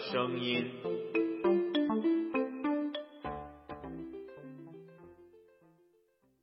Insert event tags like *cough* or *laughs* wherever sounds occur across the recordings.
声音。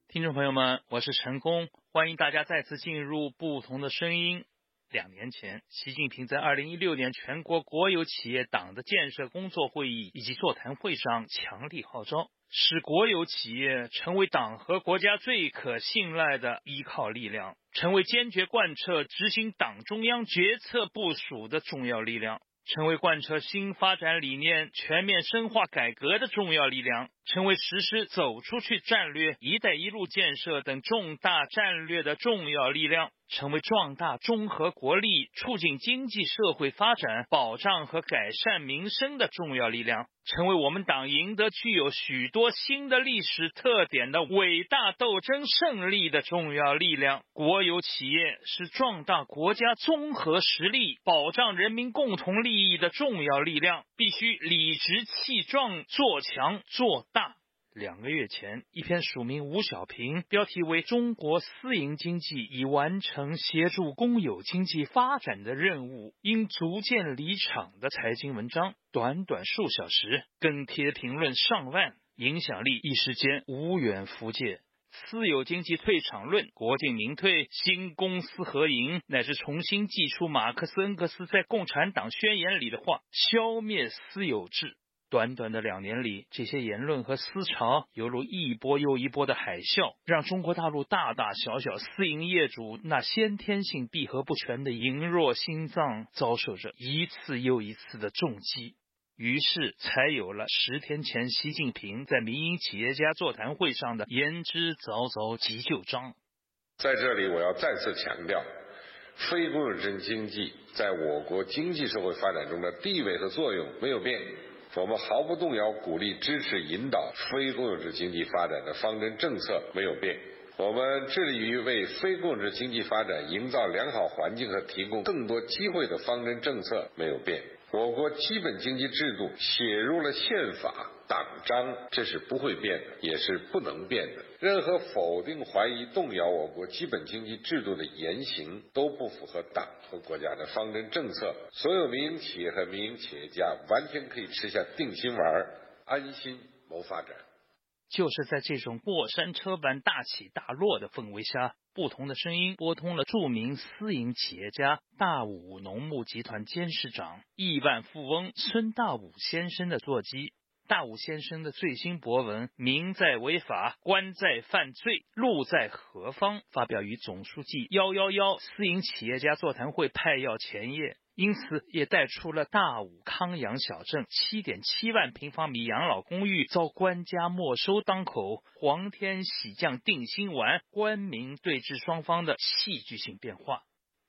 听众朋友们，我是陈工，欢迎大家再次进入不同的声音。两年前，习近平在二零一六年全国国有企业党的建设工作会议以及座谈会上强力号召，使国有企业成为党和国家最可信赖的依靠力量，成为坚决贯彻执行党中央决策部署的重要力量。成为贯彻新发展理念、全面深化改革的重要力量，成为实施走出去战略、一带一路建设等重大战略的重要力量，成为壮大综合国力、促进经济社会发展、保障和改善民生的重要力量。成为我们党赢得具有许多新的历史特点的伟大斗争胜利的重要力量。国有企业是壮大国家综合实力、保障人民共同利益的重要力量，必须理直气壮做强做大。两个月前，一篇署名吴小平、标题为《中国私营经济已完成协助公有经济发展的任务，应逐渐离场》的财经文章，短短数小时，跟帖评论上万，影响力一时间无远弗届。私有经济退场论、国进民退、新公私合营，乃至重新祭出马克思恩格斯在《共产党宣言》里的话，消灭私有制。短短的两年里，这些言论和思潮犹如一波又一波的海啸，让中国大陆大大小小私营业主那先天性闭合不全的羸弱心脏遭受着一次又一次的重击。于是，才有了十天前习近平在民营企业家座谈会上的言之凿凿急救章。在这里，我要再次强调，非公有制经济在我国经济社会发展中的地位和作用没有变。我们毫不动摇鼓励、支持、引导非公有制经济发展的方针政策没有变。我们致力于为非公有制经济发展营造良好环境和提供更多机会的方针政策没有变。我国基本经济制度写入了宪法、党章，这是不会变的，也是不能变的。任何否定、怀疑、动摇我国基本经济制度的言行，都不符合党和国家的方针政策。所有民营企业和民营企业家完全可以吃下定心丸，安心谋发展。就是在这种过山车般大起大落的氛围下。不同的声音拨通了著名私营企业家大武农牧集团监事长、亿万富翁孙大武先生的座机。大武先生的最新博文《民在违法，官在犯罪，路在何方》发表于总书记幺幺幺私营企业家座谈会派要前夜。因此，也带出了大武康阳小镇七点七万平方米养老公寓遭官家没收当口，皇天喜降定心丸，官民对峙双方的戏剧性变化。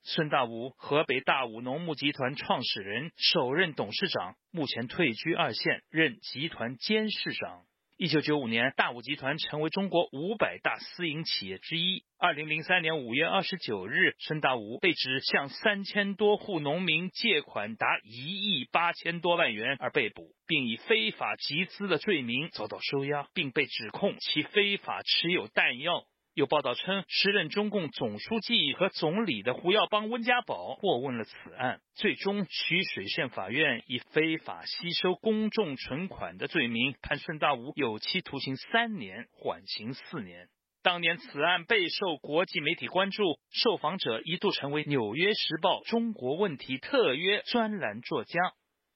孙大武，河北大武农牧集团创始人，首任董事长，目前退居二线，任集团监事长。一九九五年，大武集团成为中国五百大私营企业之一。二零零三年五月二十九日，孙大武被指向三千多户农民借款达一亿八千多万元而被捕，并以非法集资的罪名遭到收押，并被指控其非法持有弹药。有报道称，时任中共总书记和总理的胡耀邦、温家宝过问了此案，最终徐水县法院以非法吸收公众存款的罪名判孙大武有期徒刑三年，缓刑四年。当年此案备受国际媒体关注，受访者一度成为《纽约时报》中国问题特约专栏作家。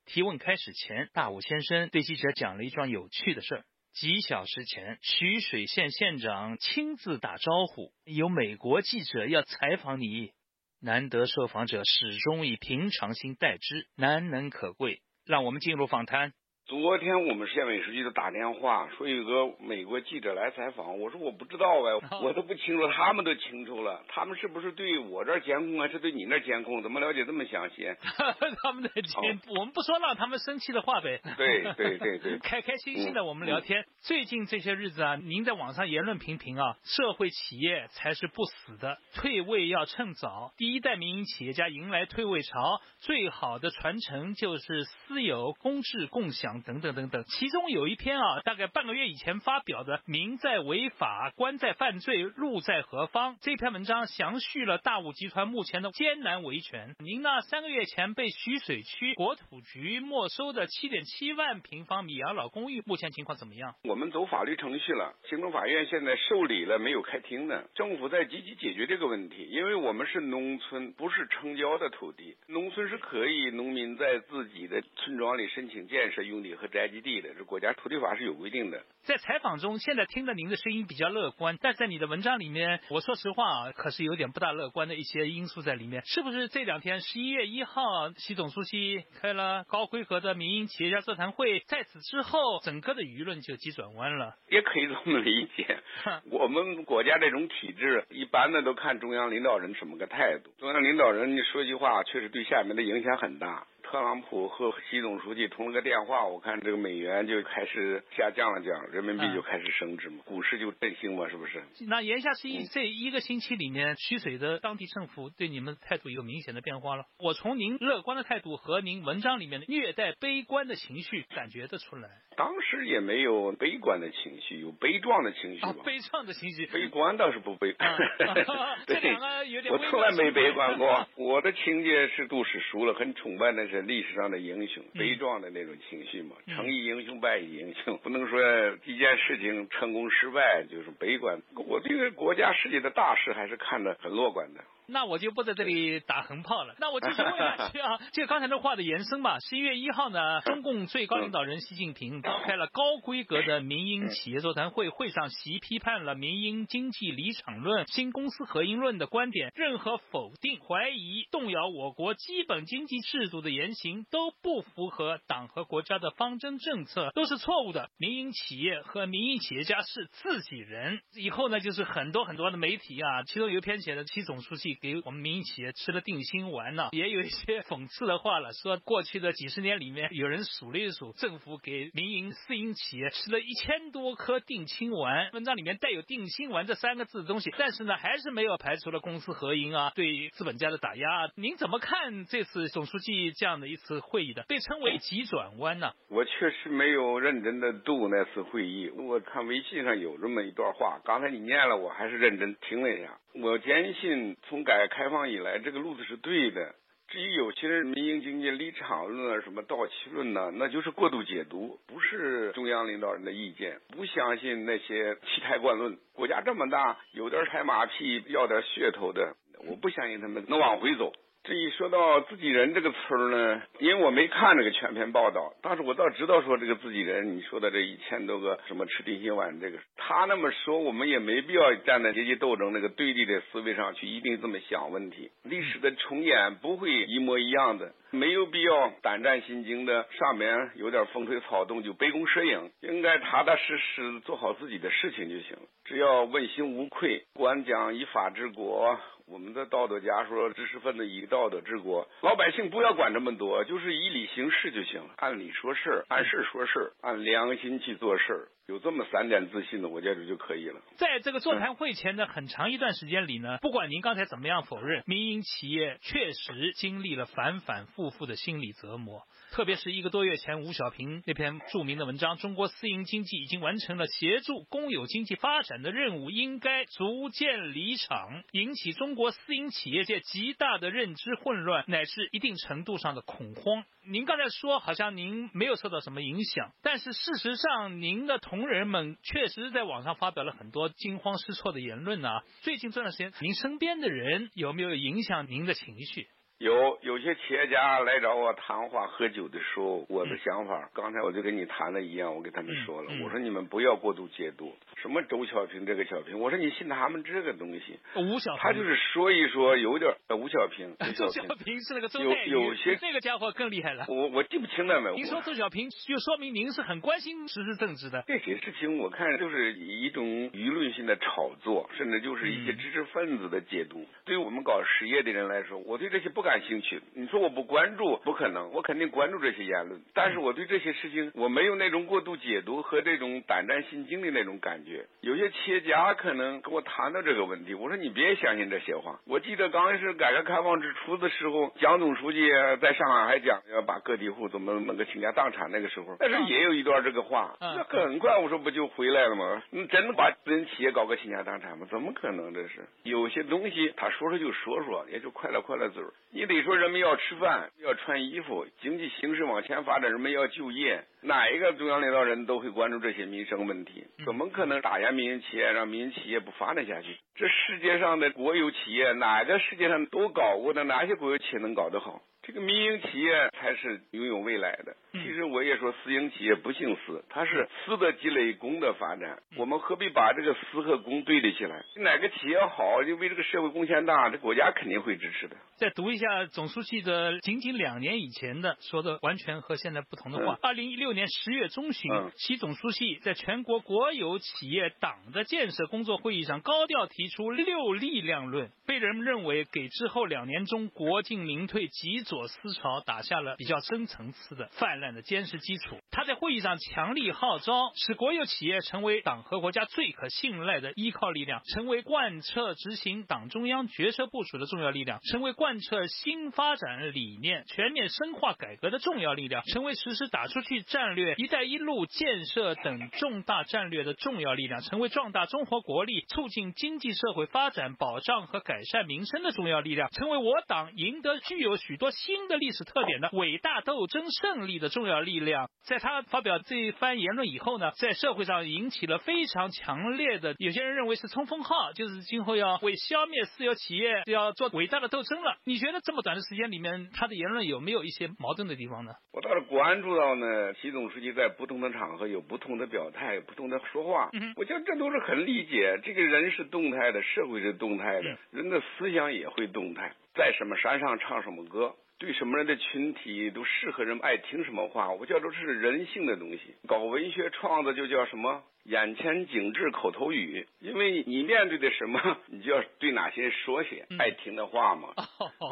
提问开始前，大武先生对记者讲了一桩有趣的事儿。几小时前，徐水县县长亲自打招呼，有美国记者要采访你。难得受访者始终以平常心待之，难能可贵。让我们进入访谈。昨天我们县委书记都打电话说有个美国记者来采访，我说我不知道哎，我都不清楚，他们都清楚了。他们是不是对我这儿监控，还是对你那儿监控？怎么了解这么详细？*laughs* 他们的监，我们不说让他们生气的话呗。对对对对，*laughs* 开开心心的我们聊天。最近这些日子啊，您在网上言论频频啊，社会企业才是不死的，退位要趁早。第一代民营企业家迎来退位潮，最好的传承就是私有、公治、共享。等等等等。其中有一篇啊，大概半个月以前发表的《民在违法，官在犯罪，路在何方》这篇文章，详叙了大武集团目前的艰难维权。您呢，三个月前被徐水区国土局没收的七点七万平方米养老公寓，目前情况怎么样？我们走法律程序了，行政法院现在受理了，没有开庭呢。政府在积极解决这个问题，因为我们是农村，不是城郊的土地，农村是可以农民在自己的村庄里申请建设用地和宅基地的，这国家土地法是有规定的。在采访中，现在听着您的声音比较乐观，但在你的文章里面，我说实话啊，可是有点不大乐观的一些因素在里面。是不是这两天十一月一号，习总书记开了高规格的民营企业家座谈会，在此之后，整个的舆论就急转弯了？也可以这么理解。*laughs* 我们国家这种体制，一般的都看中央领导人什么个态度。中央领导人你说句话，确实对下面的影响很大。特朗普和习总书记通了个电话，我看这个美元就开始下降了，降，人民币就开始升值嘛，股市就振兴嘛，是不是？那言下之意，这一个星期里面，徐水的当地政府对你们态度有明显的变化了。我从您乐观的态度和您文章里面的略带悲观的情绪感觉得出来。当时也没有悲观的情绪，有悲壮的情绪吧？悲壮的情绪，悲观倒是不悲。*laughs* 这两个有点。我从来没悲观过。*laughs* 我的情节是读史书了，很崇拜那些历史上的英雄，悲壮的那种情绪嘛。成以英雄，败以英雄，*laughs* 不能说一件事情成功失败就是悲观。我对国家世界的大事还是看得很乐观的。那我就不在这里打横炮了。那我继续问下去啊，就 *laughs* 刚才的话的延伸吧。十一月一号呢，中共最高领导人习近平召开了高规格的民营企业座谈会，会上习批判了民营经济离场论、新公司合营论的观点，任何否定、怀疑、动摇我国基本经济制度的言行都不符合党和国家的方针政策，都是错误的。民营企业和民营企业家是自己人。以后呢，就是很多很多的媒体啊，其中有一篇写的习总书记。给我们民营企业吃了定心丸呢，也有一些讽刺的话了，说过去的几十年里面，有人数了一数，政府给民营私营企业吃了一千多颗定心丸。文章里面带有“定心丸”这三个字的东西，但是呢，还是没有排除了公私合营啊，对资本家的打压。您怎么看这次总书记这样的一次会议的，被称为急转弯呢？我确实没有认真的读那次会议，我看微信上有这么一段话，刚才你念了，我还是认真听了一下。我坚信，从改革开放以来，这个路子是对的。至于有些人民营经济立场论啊，什么到期论呢，那就是过度解读，不是中央领导人的意见。不相信那些奇态观论。国家这么大，有点拍马屁、要点噱头的，我不相信他们能往回走。这一说到自己人这个词儿呢，因为我没看这个全篇报道，但是我倒知道说这个自己人，你说的这一千多个什么吃定心丸，这个他那么说，我们也没必要站在阶级斗争那个对立的思维上去一定这么想问题。历史的重演不会一模一样的，没有必要胆战心惊的，上面有点风吹草动就杯弓蛇影，应该踏踏实实做好自己的事情就行。只要问心无愧，管讲以法治国。我们的道德家说，知识分子以道德治国，老百姓不要管这么多，就是以理行事就行了，按理说事，按事说事，按良心去做事，有这么三点自信的，我觉得就可以了。在这个座谈会前的很长一段时间里呢，不管您刚才怎么样否认，民营企业确实经历了反反复复的心理折磨。特别是一个多月前，吴小平那篇著名的文章《中国私营经济已经完成了协助公有经济发展的任务，应该逐渐离场》，引起中国私营企业界极大的认知混乱，乃至一定程度上的恐慌。您刚才说好像您没有受到什么影响，但是事实上，您的同仁们确实在网上发表了很多惊慌失措的言论啊。最近这段时间，您身边的人有没有影响您的情绪？有有些企业家来找我谈话喝酒的时候，我的想法，刚才我就跟你谈的一样，我给他们说了，我说你们不要过度解读，什么周小平这个小平，我说你信他们这个东西，吴小平，他就是说一说有点吴小平，*laughs* 周小平是那个周有有些这个家伙更厉害了，我我记不清了没？您说周小平，就说明您是很关心时事政治的。这些事情我看就是一种舆论性的炒作，甚至就是一些知识分子的解读。对于我们搞实业的人来说，我对这些不敢。感兴趣。你说我不关注，不可能，我肯定关注这些言论。但是我对这些事情，我没有那种过度解读和这种胆战心惊的那种感觉。有些企业家可能跟我谈到这个问题，我说你别相信这些话。我记得刚开始改革开放之初的时候，蒋总书记在上海还讲要把个体户怎么弄个倾家荡产，那个时候，但是也有一段这个话，那很快我说不就回来了吗？你真的把私人企业搞个倾家荡产吗？怎么可能？这是有些东西，他说说就说说，也就快乐快乐嘴儿。你得说人们要吃饭，要穿衣服，经济形势往前发展，人们要就业。哪一个中央领导人都会关注这些民生问题？怎么可能打压民营企业，让民营企业不发展下去？这世界上的国有企业，哪个世界上都搞过的？哪些国有企业能搞得好？这个民营企业才是拥有未来的。其实我也说，私营企业不姓私，它是私的积累，公的发展。我们何必把这个私和公对立起来？哪个企业好，就为这个社会贡献大，这国家肯定会支持的。再读一下总书记的仅仅两年以前的说的，完全和现在不同的话。二零一六年十月中旬，习总书记在全国国有企业党的建设工作会议上高调提出“六力量论”，被人们认为给之后两年中国进民退、极左思潮打下了比较深层次的泛滥的坚实基础。他在会议上强力号召，使国有企业成为党和国家最可信赖的依靠力量，成为贯彻执行党中央决策部署的重要力量，成为贯彻新发展理念、全面深化改革的重要力量，成为实施打出去战略、一带一路建设等重大战略的重要力量，成为壮大中国国力、促进经济社会发展、保障和改善民生的重要力量，成为我党赢得具有许多的历史特点的伟大斗争胜利的重要力量。在他发表这一番言论以后呢，在社会上引起了非常强烈的，有些人认为是冲锋号，就是今后要为消灭私有企业要做伟大的斗争了。你觉得这么短的时间里面，他的言论有没有一些矛盾的地方呢？我倒是关注到呢，习总书记在不同的场合有不同的表态，不同的说话。嗯，我觉得这都是很理解。这个人是动态的，社会是动态的，人的思想也会动态。在什么山上唱什么歌。对什么人的群体都适合人爱听什么话，我觉着这是人性的东西。搞文学创作就叫什么眼前景致口头语，因为你面对的什么，*laughs* 你就要对哪些说些爱听的话嘛。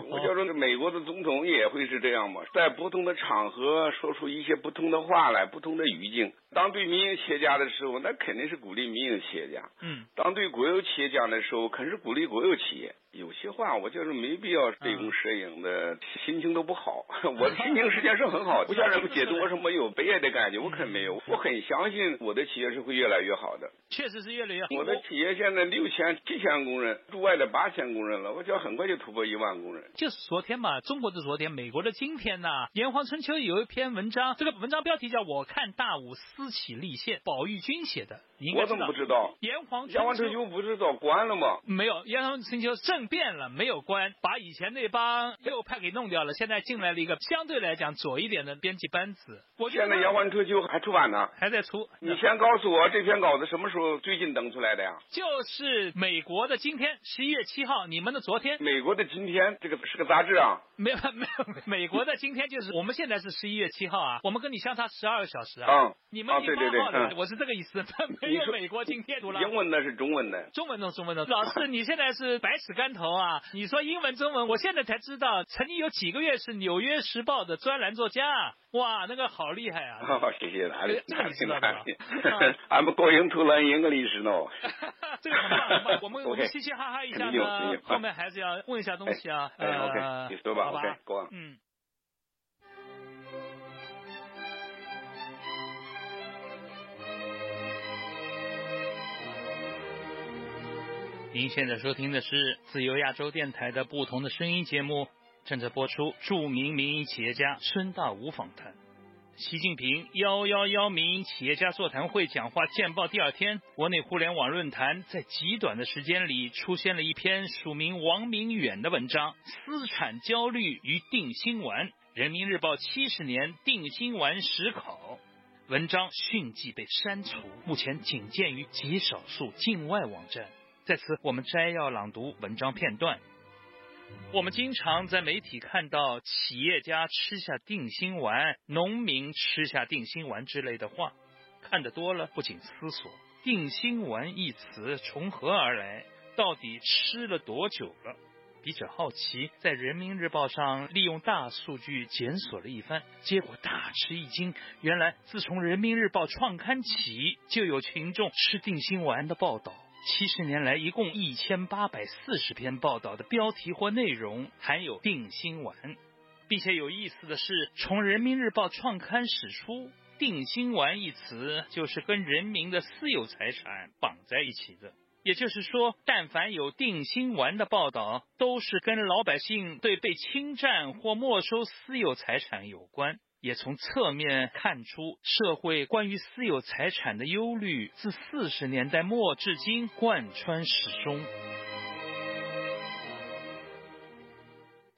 我叫做美国的总统也会是这样嘛，在不同的场合说出一些不同的话来，不同的语境。当对民营企业家的时候，那肯定是鼓励民营企业家；嗯，当对国有企业家的时候，肯定是鼓励国有企业。有些话我就是没必要对公摄影的，心情都不好。*laughs* 我的心情实际上是很好，*laughs* 不像人们解读我什么有悲哀的感觉，我可没有。我很相信我的企业是会越来越好的。确实是越来越好。我的企业现在六千、七千工人，驻外的八千工人了，我想很快就突破一万工人。就是昨天嘛，中国的昨天，美国的今天呐，《炎黄春秋》有一篇文章，这个文章标题叫我看大武私企立宪，宝玉军写的。我怎么不知道？炎黄炎黄春秋不是早关了吗？没有，炎黄春秋政变了，没有关，把以前那帮右派给弄掉了。现在进来了一个相对来讲左一点的编辑班子。我现在炎黄春秋还出版呢，还在出。你先告诉我这篇稿子什么时候最近登出来的呀？就是美国的今天，十一月七号，你们的昨天。美国的今天，这个是个杂志啊。没有 *laughs* 没有，美国的今天就是我们现在是十一月七号啊，我们跟你相差十二个小时啊。嗯。你们第八号的，我是这个意思。没有美国今天读了。英文的是中文的。中文的中文的。老师，你现在是百尺竿头啊！你说英文中文，我现在才知道，曾经有几个月是《纽约时报》的专栏作家。哇，那个好厉害啊！*laughs* 谢谢哪里？这个你知道吧？I'm going to learn English now。*laughs* *laughs* 这个很棒很棒，我们我们嘻嘻哈哈一下呢，后面还是要问一下东西啊。哎，OK，你说吧，OK，过。嗯。您现在收听的是自由亚洲电台的不同的声音节目，正在播出著名民营企业家孙大武访谈。习近平幺幺幺民营企业家座谈会讲话见报第二天，国内互联网论坛在极短的时间里出现了一篇署名王明远的文章《私产焦虑与定心丸》，人民日报七十年定心丸十考。文章迅即被删除，目前仅见于极少数境外网站。在此，我们摘要朗读文章片段。我们经常在媒体看到企业家吃下定心丸、农民吃下定心丸之类的话，看得多了不仅思索“定心丸”一词从何而来，到底吃了多久了？笔者好奇，在人民日报上利用大数据检索了一番，结果大吃一惊。原来，自从人民日报创刊起，就有群众吃定心丸的报道。七十年来，一共一千八百四十篇报道的标题或内容含有定心丸，并且有意思的是，从人民日报创刊始出，定心丸一词就是跟人民的私有财产绑在一起的。也就是说，但凡有定心丸的报道，都是跟老百姓对被侵占或没收私有财产有关。也从侧面看出，社会关于私有财产的忧虑，自四十年代末至今贯穿始终。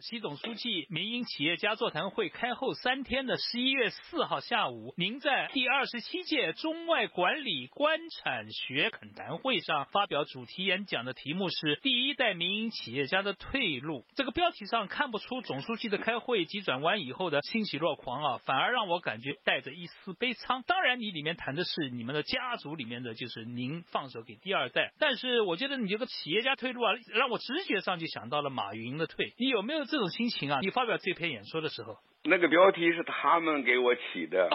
习总书记民营企业家座谈会开后三天的十一月四号下午，您在第二十七届中外管理官产学恳谈会上发表主题演讲的题目是“第一代民营企业家的退路”。这个标题上看不出总书记的开会急转弯以后的欣喜若狂啊，反而让我感觉带着一丝悲怆。当然，你里面谈的是你们的家族里面的就是您放手给第二代，但是我觉得你这个企业家退路啊，让我直觉上就想到了马云的退。你有没有？这种心情啊！你发表这篇演说的时候。那个标题是他们给我起的。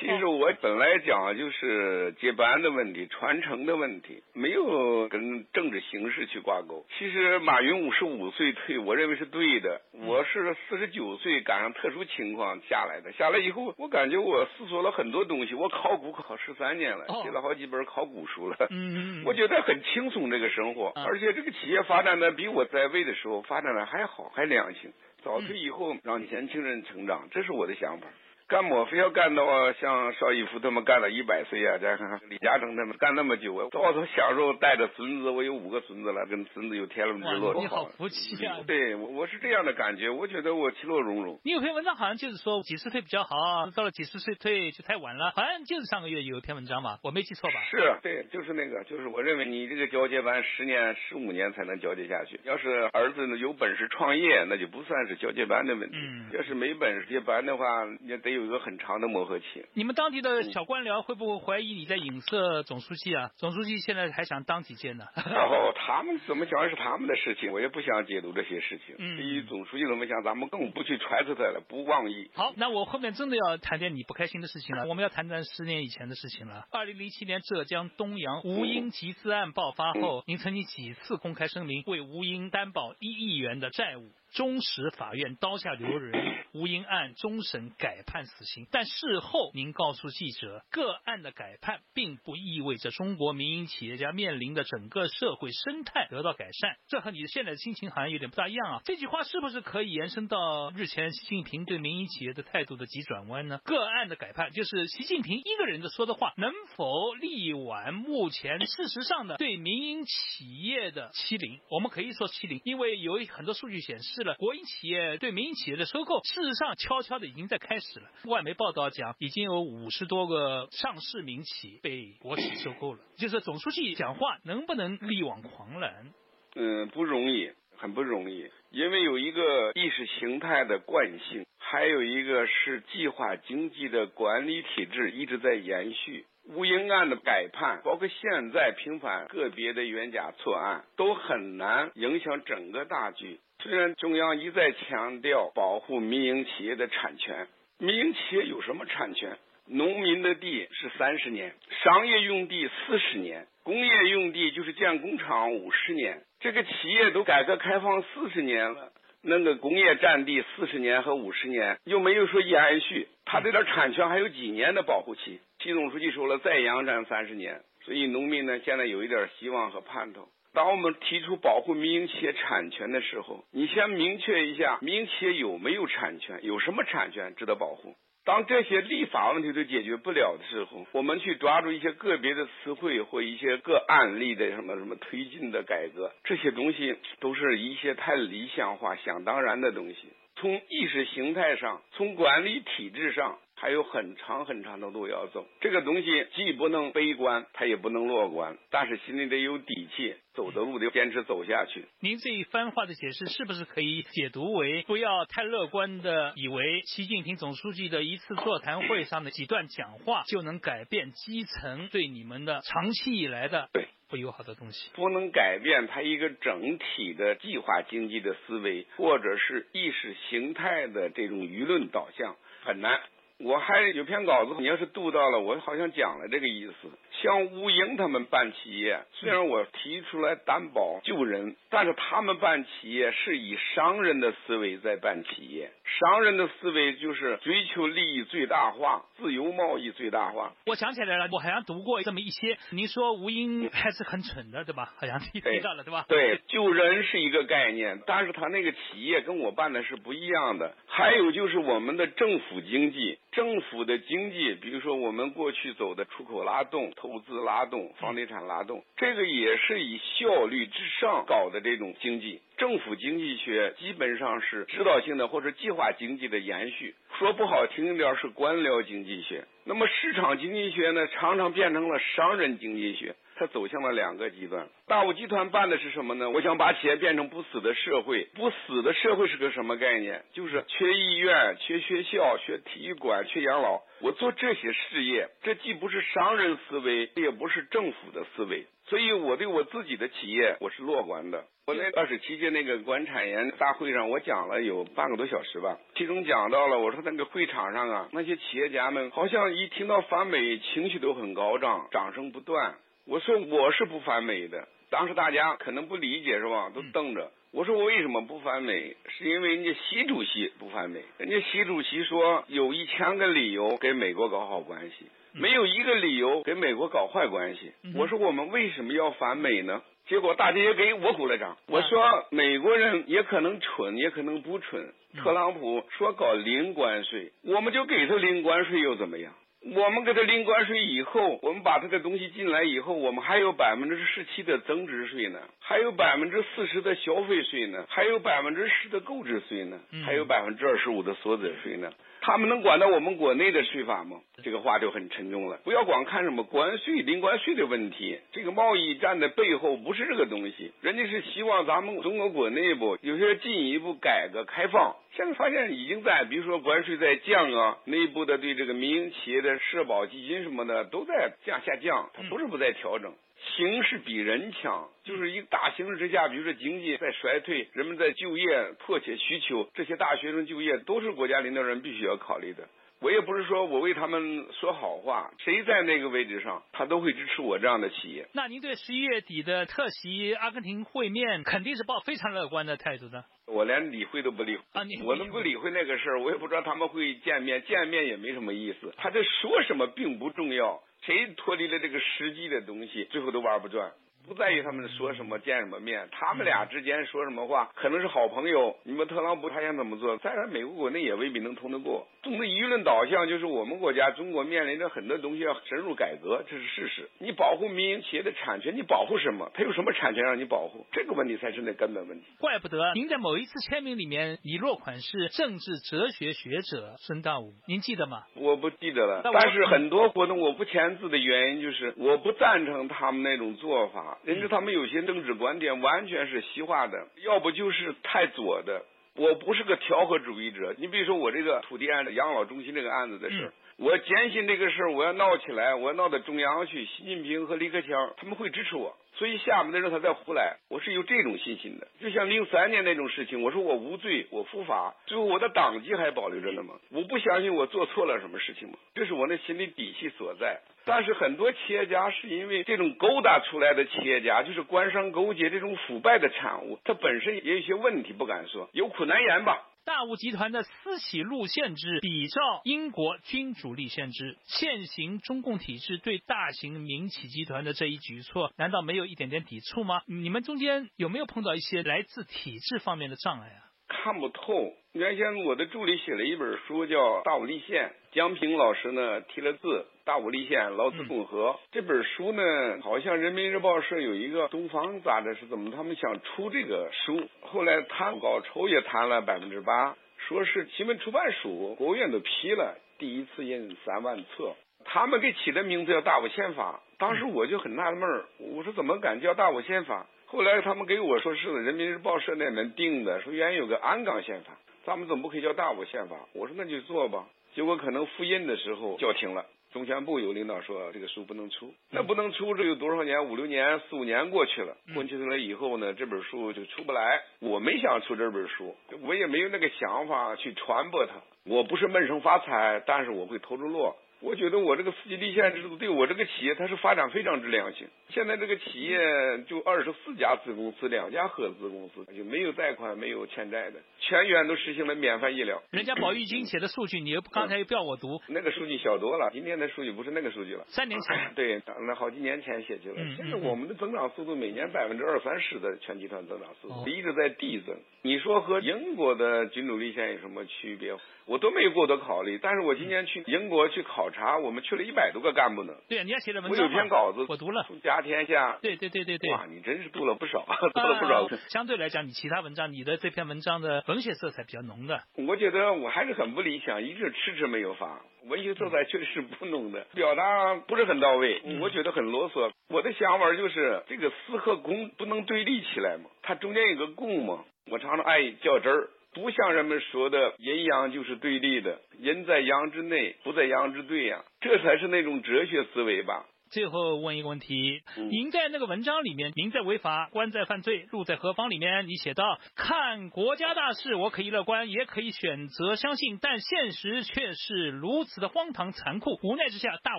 其实我本来讲就是接班的问题、传承的问题，没有跟政治形势去挂钩。其实马云五十五岁退，我认为是对的。我是四十九岁赶上特殊情况下来的，下来以后我感觉我思索了很多东西。我考古考十三年了，写了好几本考古书了。*laughs* 嗯我觉得很轻松这个生活，而且这个企业发展的比我在位的时候发展的还好，还良性。早退以后，让年轻人成长，这是我的想法。干么非要干的话像邵逸夫他们干到一百岁啊？再看看李嘉诚他们干那么久啊，到处享受带着孙子，我有五个孙子了，跟孙子有天伦之乐，你好福气啊！对，我我是这样的感觉，我觉得我其乐融融。你有篇文章好像就是说几十岁比较好，到了几十岁退就太晚了，好像就是上个月有一篇文章吧？我没记错吧？是对，就是那个，就是我认为你这个交接班十年、十五年才能交接下去。要是儿子呢有本事创业，那就不算是交接班的问题。嗯。要是没本事接班的话，也得有一个很长的。磨合期，你们当地的小官僚会不会怀疑你在影射总书记啊？总书记现在还想当几届呢？*laughs* 哦，他们怎么想是他们的事情，我也不想解读这些事情。嗯，至于总书记怎么想，咱们更不去揣测他了，不妄议。好，那我后面真的要谈点你不开心的事情了。我们要谈谈十年以前的事情了。二零零七年浙江东阳吴英集资案爆发后，您曾经几次公开声明为吴英担保一亿元的债务。中使法院刀下留人，吴英案终审改判死刑。但事后您告诉记者，个案的改判并不意味着中国民营企业家面临的整个社会生态得到改善。这和你现在的心情好像有点不大一样啊！这句话是不是可以延伸到日前习近平对民营企业的态度的急转弯呢？个案的改判就是习近平一个人的说的话，能否力挽目前事实上的对民营企业的欺凌？我们可以说欺凌，因为有很多数据显示。国营企业对民营企业的收购，事实上悄悄的已经在开始了。外媒报道讲，已经有五十多个上市民企被国企收购了。就是总书记讲话能不能力挽狂澜？嗯，不容易，很不容易，因为有一个意识形态的惯性，还有一个是计划经济的管理体制一直在延续。吴英案的改判，包括现在平反个别的冤假错案，都很难影响整个大局。虽然中央一再强调保护民营企业的产权，民营企业有什么产权？农民的地是三十年，商业用地四十年，工业用地就是建工厂五十年。这个企业都改革开放四十年了，那个工业占地四十年和五十年又没有说延续，他这点产权还有几年的保护期？习总书记说了，再延展三十年，所以农民呢现在有一点希望和盼头。当我们提出保护民营企业产权的时候，你先明确一下民营企业有没有产权，有什么产权值得保护。当这些立法问题都解决不了的时候，我们去抓住一些个别的词汇或一些个案例的什么什么推进的改革，这些东西都是一些太理想化、想当然的东西。从意识形态上，从管理体制上。还有很长很长的路要走，这个东西既不能悲观，它也不能乐观，但是心里得有底气，走的路得坚持走下去。您这一番话的解释，是不是可以解读为不要太乐观的以为习近平总书记的一次座谈会上的几段讲话就能改变基层对你们的长期以来的对。不友好的东西。不能改变它一个整体的计划经济的思维，或者是意识形态的这种舆论导向，很难。我还有篇稿子，你要是读到了，我好像讲了这个意思。像吴英他们办企业，虽然我提出来担保救人，但是他们办企业是以商人的思维在办企业。商人的思维就是追求利益最大化、自由贸易最大化。我想起来了，我好像读过这么一些。您说吴英还是很蠢的，对吧？*laughs* 好像提到了，对吧？对，救人是一个概念，但是他那个企业跟我办的是不一样的。还有就是我们的政府经济。政府的经济，比如说我们过去走的出口拉动、投资拉动、房地产拉动，这个也是以效率至上搞的这种经济。政府经济学基本上是指导性的或者计划经济的延续，说不好听一点是官僚经济学。那么市场经济学呢，常常变成了商人经济学。它走向了两个极端。大武集团办的是什么呢？我想把企业变成不死的社会。不死的社会是个什么概念？就是缺医院、缺学校、缺体育馆、缺养老。我做这些事业，这既不是商人思维，也不是政府的思维。所以我对我自己的企业，我是乐观的。我那二十七届那个管产研大会上，我讲了有半个多小时吧。其中讲到了，我说那个会场上啊，那些企业家们好像一听到反美，情绪都很高涨，掌声不断。我说我是不反美的，当时大家可能不理解是吧？都瞪着。我说我为什么不反美？是因为人家习主席不反美。人家习主席说有一千个理由跟美国搞好关系，没有一个理由给美国搞坏关系。我说我们为什么要反美呢？结果大家也给我鼓了掌。我说美国人也可能蠢，也可能不蠢。特朗普说搞零关税，我们就给他零关税又怎么样？我们给他零关税以后，我们把他的东西进来以后，我们还有百分之十七的增值税呢，还有百分之四十的消费税呢，还有百分之十的购置税呢，还有百分之二十五的所得税呢。他们能管到我们国内的税法吗？这个话就很沉重了。不要光看什么关税、零关税的问题，这个贸易战的背后不是这个东西。人家是希望咱们中国国内部有些进一步改革开放。现在发现已经在，比如说关税在降啊，内部的对这个民营企业的社保基金什么的都在降下降，它不是不在调整。形势比人强，就是一个大形势之下，比如说经济在衰退，人们在就业迫切需求，这些大学生就业都是国家领导人必须要考虑的。我也不是说我为他们说好话，谁在那个位置上，他都会支持我这样的企业。那您对十一月底的特席阿根廷会面肯定是抱非常乐观的态度的。我连理会都不理会啊！你我都不理会那个事儿，我也不知道他们会见面，见面也没什么意思。他这说什么并不重要。谁脱离了这个实际的东西，最后都玩不转。不在于他们说什么见什么面，他们俩之间说什么话，可能是好朋友。你们特朗普他想怎么做，在美国国内也未必能通得过。总的舆论导向就是我们国家中国面临着很多东西要深入改革，这是事实。你保护民营企业的产权，你保护什么？他有什么产权让你保护？这个问题才是那根本问题。怪不得您在某一次签名里面你落款是政治哲学学者孙大武，您记得吗？我不记得了。但是很多活动我不签字的原因就是我不赞成他们那种做法。人家他们有些政治观点完全是西化的，要不就是太左的。我不是个调和主义者。你比如说我这个土地案、养老中心这个案子的事儿，我坚信这个事儿我要闹起来，我要闹到中央去，习近平和李克强他们会支持我。所以厦门的人他再胡来，我是有这种信心的。就像零三年那种事情，我说我无罪，我伏法，最后我的党籍还保留着呢吗？我不相信我做错了什么事情吗？这是我那心里底气所在。但是很多企业家是因为这种勾搭出来的企业家，就是官商勾结这种腐败的产物，他本身也有些问题，不敢说，有苦难言吧。大物集团的私企路线制比照英国君主立宪制，现行中共体制对大型民企集团的这一举措，难道没有一点点抵触吗？你们中间有没有碰到一些来自体制方面的障碍啊？看不透。原先我的助理写了一本书，叫《大武立宪》，江平老师呢提了字，《大武立宪》，劳资共和。这本书呢，好像人民日报社有一个东方杂志是怎么，他们想出这个书，后来谈稿酬也谈了百分之八，说是新闻出版署，国务院都批了，第一次印三万册。他们给起的名字叫《大武宪法》，当时我就很纳闷儿，我说怎么敢叫《大武宪法》？后来他们给我说是人民日报社那边定的，说原来有个鞍钢宪法，咱们怎么不可以叫大武宪法？我说那就做吧。结果可能复印的时候叫停了，中宣部有领导说这个书不能出，那不能出，这有多少年？五六年、四五年过去了，过去了以后呢，这本书就出不来。我没想出这本书，我也没有那个想法去传播它。我不是闷声发财，但是我会投着落。我觉得我这个四级立宪制度对我这个企业它是发展非常之良性。现在这个企业就二十四家子公司，两家合资公司，就没有贷款、没有欠债的，全员都实行了免费医疗。人家保育金写的数据，你又刚才又不要我读，那个数据小多了。今天的数据不是那个数据了，三年前 *laughs* 对，那好几年前写去了。现在我们的增长速度每年百分之二三十的全集团增长速度一直在递增。你说和英国的君主立宪有什么区别？我都没有过多考虑。但是我今年去英国去考察，我们去了一百多个干部呢。对，你也写了文章我有篇稿子，我读了。家天下。对对对对对。哇，你真是读了不少，*laughs* 读了不少。相对来讲，你其他文章，你的这篇文章的文学色彩比较浓的。我觉得我还是很不理想，一直迟迟没有发。文学色彩确实是不浓的，表达不是很到位，我觉得很啰嗦。我的想法就是，这个私和公不能对立起来嘛，它中间有个共嘛。我常常爱较真儿，不像人们说的阴阳就是对立的，阴在阳之内，不在阳之对呀，这才是那种哲学思维吧。最后问一个问题，您在那个文章里面，民在违法，官在犯罪，路在何方里面，你写到，看国家大事，我可以乐观，也可以选择相信，但现实却是如此的荒唐残酷。无奈之下，大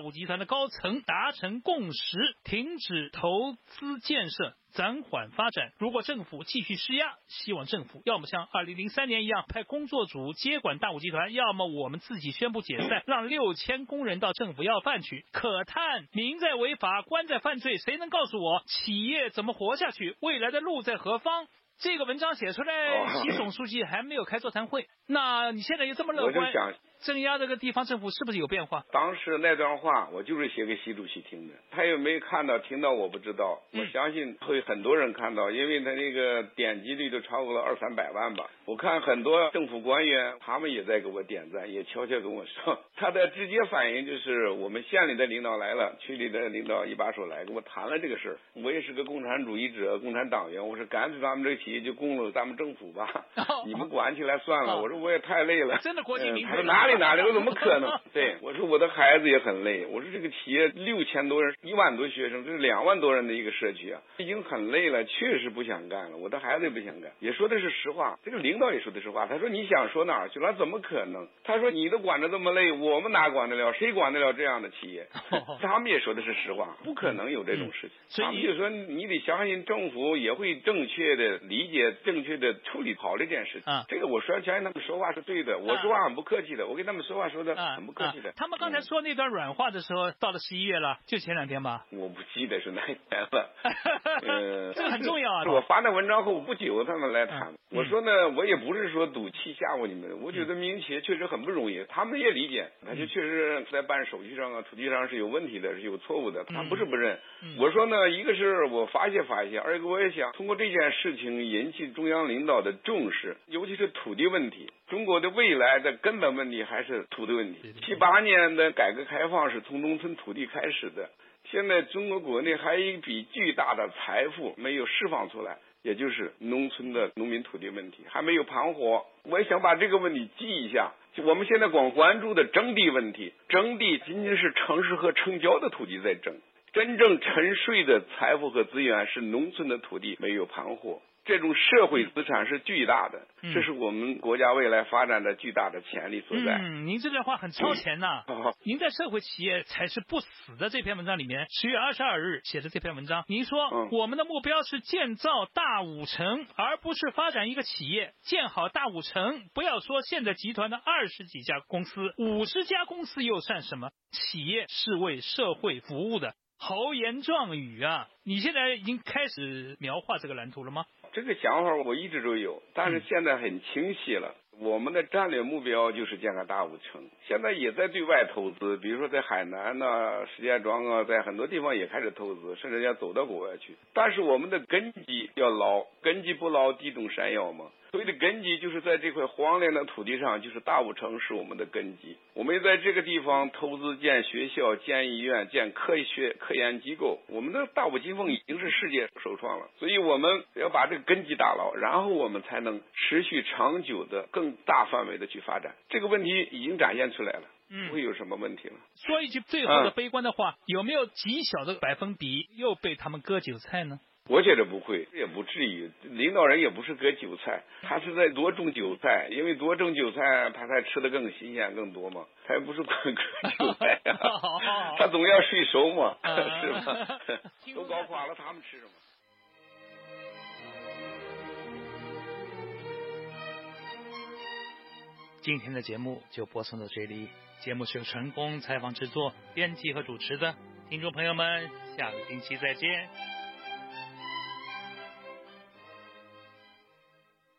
武集团的高层达成共识，停止投资建设。暂缓发展。如果政府继续施压，希望政府要么像二零零三年一样派工作组接管大武集团，要么我们自己宣布解散，让六千工人到政府要饭去。可叹民在违法，官在犯罪，谁能告诉我企业怎么活下去？未来的路在何方？这个文章写出来，习总书记还没有开座谈会，那你现在又这么乐观？镇压这个地方政府是不是有变化？当时那段话我就是写给习主席听的，他有没有看到、听到我不知道。我相信会很多人看到，因为他那个点击率都超过了二三百万吧。我看很多政府官员他们也在给我点赞，也悄悄跟我说，*laughs* 他的直接反应就是我们县里的领导来了，区里的领导一把手来跟我谈了这个事儿。我也是个共产主义者、共产党员，我说干脆咱们这个企业就供了咱们政府吧，*laughs* 你们管起来算了。我说我也太累了。真的国进民退。他说哪里？哪里？我怎么可能？*laughs* 对，我说我的孩子也很累。我说这个企业六千多人，一万多学生，这是两万多人的一个社区啊，已经很累了，确实不想干了。我的孩子也不想干，也说的是实话。这个领导也说的实话。他说你想说哪儿去了？怎么可能？他说你都管着这么累，我们哪管得了？谁管得了这样的企业？*laughs* 他们也说的是实话，不可能有这种事情。所以就说你得相信政府也会正确的理解、正确的处理好这件事情。这个我说相信他们说话是对的，我说话很不客气的，我跟他们说话说的很不客气的。他们刚才说那段软话的时候，到了十一月了，就前两天吧。我不记得是哪一天了。*laughs* 呃，这个很重要啊。是我发那文章后不久，他们来谈。我说呢，我也不是说赌气吓唬你们，我觉得民营企业确实很不容易，他们也理解，他就确实在办手续上啊、土地上是有问题的，是有错误的，他不是不认。我说呢，一个是我发泄发泄，二一个我也想通过这件事情引起中央领导的重视，尤其是土地问题。中国的未来的根本问题还是土地问题。七八年的改革开放是从农村土地开始的，现在中国国内还有一笔巨大的财富没有释放出来。也就是农村的农民土地问题还没有盘活，我也想把这个问题记一下。就我们现在光关注的征地问题，征地仅仅是城市和城郊的土地在征，真正沉睡的财富和资源是农村的土地没有盘活。这种社会资产是巨大的，这是我们国家未来发展的巨大的潜力所在。嗯，您这段话很超前呐。*laughs* 您在社会企业才是不死的这篇文章里面，十月二十二日写的这篇文章，您说我们的目标是建造大五城，而不是发展一个企业。建好大五城，不要说现在集团的二十几家公司，五十家公司又算什么？企业是为社会服务的。豪言壮语啊！你现在已经开始描画这个蓝图了吗？这个想法我一直都有，但是现在很清晰了。我们的战略目标就是建个大五城，现在也在对外投资，比如说在海南呐、石家庄啊，在很多地方也开始投资，甚至要走到国外去。但是我们的根基要牢，根基不牢，地动山摇嘛。所谓的根基就是在这块荒凉的土地上，就是大武城是我们的根基。我们在这个地方投资建学校、建医院、建科学科研机构。我们的大武金凤已经是世界首创了，所以我们要把这个根基打牢，然后我们才能持续长久的、更大范围的去发展。这个问题已经展现出来了。不会有什么问题了。说一句最后的悲观的话，有没有极小的百分比又被他们割韭菜呢？我觉得不会，也不至于。领导人也不是割韭菜，他是在多种韭菜，因为多种韭菜，他才吃的更新鲜、更多嘛。他也不是割 *laughs* 韭菜呀，*laughs* 他总要税收嘛，*laughs* 是吧？都搞垮了，他们吃什么？今天的节目就播送到这里。节目是由成功采访制作、编辑和主持的。听众朋友们，下个星期再见。